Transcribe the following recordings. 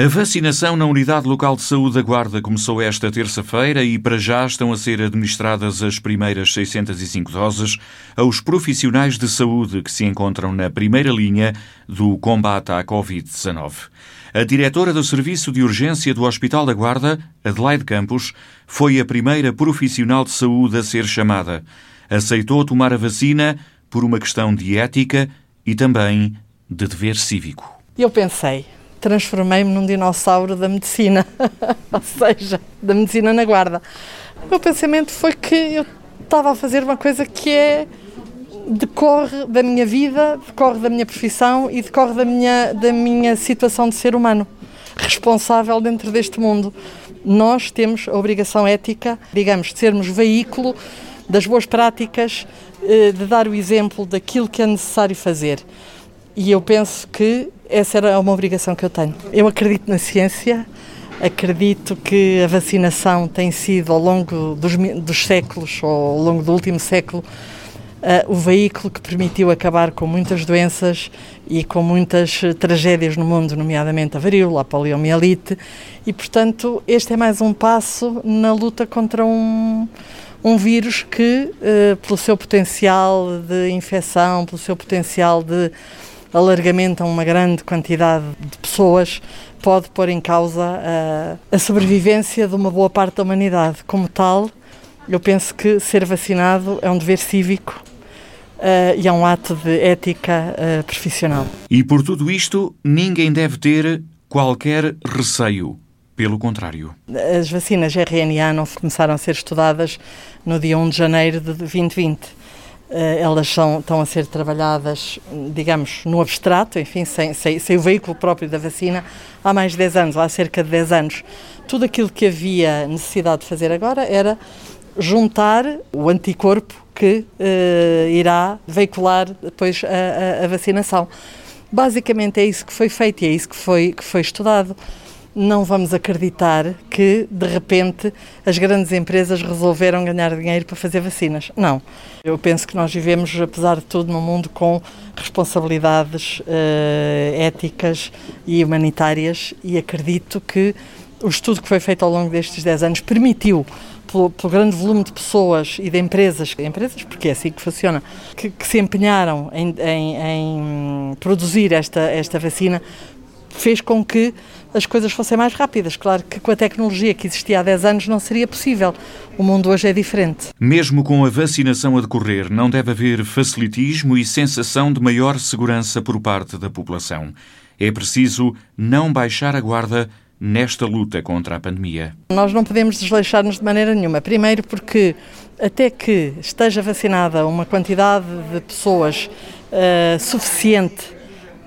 A vacinação na Unidade Local de Saúde da Guarda começou esta terça-feira e para já estão a ser administradas as primeiras 605 doses aos profissionais de saúde que se encontram na primeira linha do combate à Covid-19. A diretora do Serviço de Urgência do Hospital da Guarda, Adelaide Campos, foi a primeira profissional de saúde a ser chamada. Aceitou tomar a vacina por uma questão de ética e também de dever cívico. Eu pensei, transformei-me num dinossauro da medicina, ou seja, da medicina na guarda. O meu pensamento foi que eu estava a fazer uma coisa que é decorre da minha vida, decorre da minha profissão e decorre da minha, da minha situação de ser humano, responsável dentro deste mundo. Nós temos a obrigação ética, digamos, de sermos veículo das boas práticas, eh, de dar o exemplo daquilo que é necessário fazer. E eu penso que essa era uma obrigação que eu tenho. Eu acredito na ciência, acredito que a vacinação tem sido ao longo dos, dos séculos, ou ao longo do último século, uh, o veículo que permitiu acabar com muitas doenças e com muitas tragédias no mundo, nomeadamente a varíola, a poliomielite, e portanto este é mais um passo na luta contra um, um vírus que, uh, pelo seu potencial de infecção, pelo seu potencial de alargamento a uma grande quantidade de pessoas, pode pôr em causa a, a sobrevivência de uma boa parte da humanidade. Como tal, eu penso que ser vacinado é um dever cívico Uh, e é um ato de ética uh, profissional. E por tudo isto, ninguém deve ter qualquer receio. Pelo contrário. As vacinas RNA não começaram a ser estudadas no dia 1 de janeiro de 2020. Eh, elas são, estão a ser trabalhadas, digamos, no abstrato, enfim, sem, sem, sem, o veículo próprio da vacina, há mais de 10 anos, há cerca de 10 anos. Tudo aquilo que havia necessidade de fazer agora era juntar o anticorpo que uh, irá veicular depois a, a, a, vacinação. Basicamente é isso que foi feito e é isso que foi, que foi estudado não vamos acreditar que, de repente, as grandes empresas resolveram ganhar dinheiro para fazer vacinas. Não. Eu penso que nós vivemos, apesar de tudo, num mundo com responsabilidades uh, éticas e humanitárias e acredito que o estudo que foi feito ao longo destes 10 anos permitiu pelo, pelo, grande volume de pessoas e de empresas, empresas porque é assim que funciona, que, que se empenharam em, em, em, produzir esta, esta vacina, fez com que as coisas fossem mais rápidas. Claro que com a tecnologia que existia há 10 anos não seria possível. O mundo hoje é diferente. Mesmo com a vacinação a decorrer, não deve haver facilitismo e sensação de maior segurança por parte da população. É preciso não baixar a guarda nesta luta contra a pandemia. Nós não podemos desleixar-nos de maneira nenhuma. Primeiro porque até que esteja vacinada uma quantidade de pessoas uh, suficiente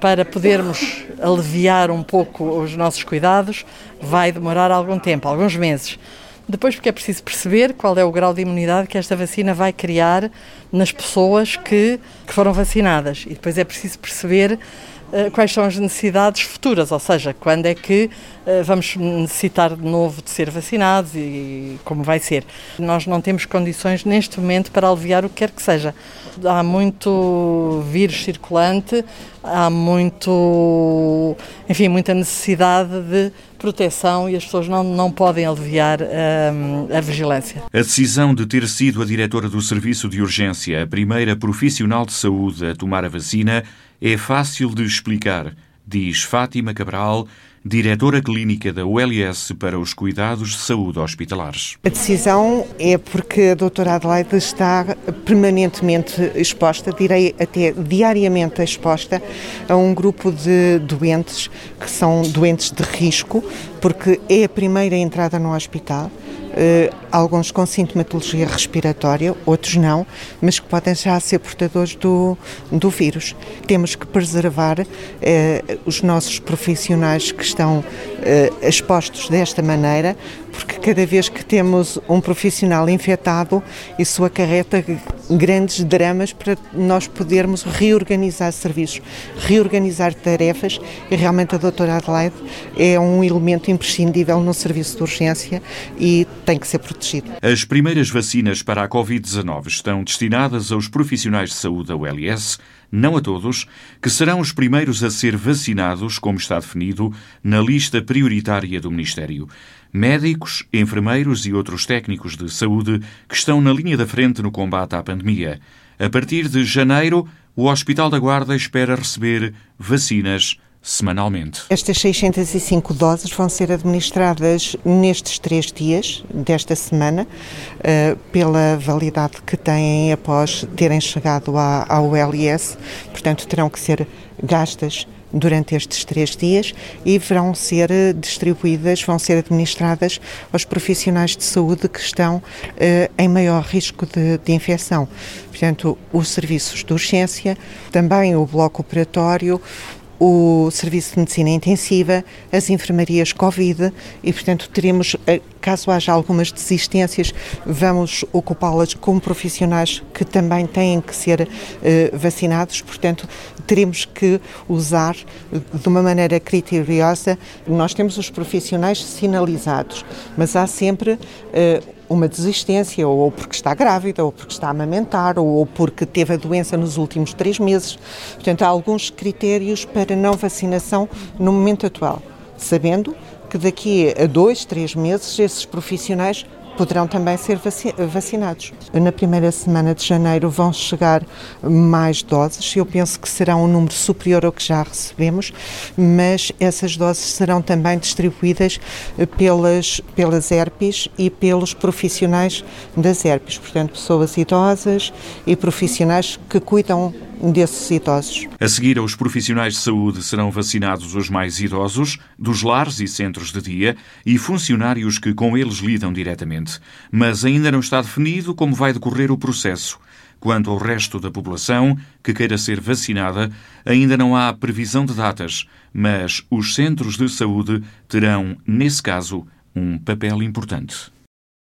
para podermos aliviar um pouco os nossos cuidados, vai demorar algum tempo, alguns meses. Depois, porque é preciso perceber qual é o grau de imunidade que esta vacina vai criar nas pessoas que, que foram vacinadas. E depois é preciso perceber quais são as necessidades futuras, ou seja, quando é que uh, vamos necessitar de novo de ser vacinados e como vai ser. Nós não temos condições neste momento para aliviar o que quer que seja. Há muito vírus circulante, há muito, enfim, muita necessidade de proteção e as pessoas não, não podem aliviar um, a vigilância. A decisão de ter sido a diretora do Serviço de Urgência a primeira profissional de saúde a tomar a vacina é fácil de explicar, diz Fátima Cabral, diretora clínica da ULS para os cuidados de saúde hospitalares. A decisão é porque a doutora Adelaide está permanentemente exposta, direi até diariamente exposta, a um grupo de doentes que são doentes de risco, porque é a primeira entrada no hospital Uh, alguns com sintomatologia respiratória, outros não, mas que podem já ser portadores do, do vírus. Temos que preservar uh, os nossos profissionais que estão uh, expostos desta maneira, porque cada vez que temos um profissional infectado, isso acarreta grandes dramas para nós podermos reorganizar serviços, reorganizar tarefas e realmente a doutora Adelaide é um elemento imprescindível no serviço de urgência e tem que ser protegido. As primeiras vacinas para a Covid-19 estão destinadas aos profissionais de saúde da ULS não a todos, que serão os primeiros a ser vacinados, como está definido na lista prioritária do Ministério. Médicos, enfermeiros e outros técnicos de saúde que estão na linha da frente no combate à pandemia. A partir de janeiro, o Hospital da Guarda espera receber vacinas semanalmente. Estas 605 doses vão ser administradas nestes três dias desta semana, uh, pela validade que têm após terem chegado ao LS, portanto terão que ser gastas durante estes três dias e vão ser distribuídas, vão ser administradas aos profissionais de saúde que estão uh, em maior risco de, de infecção. Portanto, os serviços de urgência, também o bloco operatório, o Serviço de Medicina Intensiva, as enfermarias Covid e, portanto, teremos, eh, caso haja algumas desistências, vamos ocupá-las com profissionais que também têm que ser uh, vacinados, portanto, teremos que usar de uma maneira criteriosa. Nós temos os profissionais sinalizados, mas há sempre uh, uma desistência, ou porque está grávida, ou porque está a amamentar, ou porque teve a doença nos últimos três meses. Portanto, há alguns critérios para não vacinação no momento atual, sabendo que daqui a dois, três meses esses profissionais poderão também ser vacinados. Na primeira semana de janeiro vão chegar mais doses, eu penso que será um número superior ao que já recebemos, mas essas doses serão também distribuídas pelas, pelas ERPs e pelos profissionais das ERPs, portanto, pessoas idosas e profissionais que cuidam desses idosos. A seguir, aos profissionais de saúde serão vacinados os mais idosos, dos lares e centros de dia e funcionários que com eles lidam diretamente. Mas ainda não está definido como vai decorrer o processo. Quanto ao resto da população que queira ser vacinada, ainda não há previsão de datas, mas os centros de saúde terão, nesse caso, um papel importante.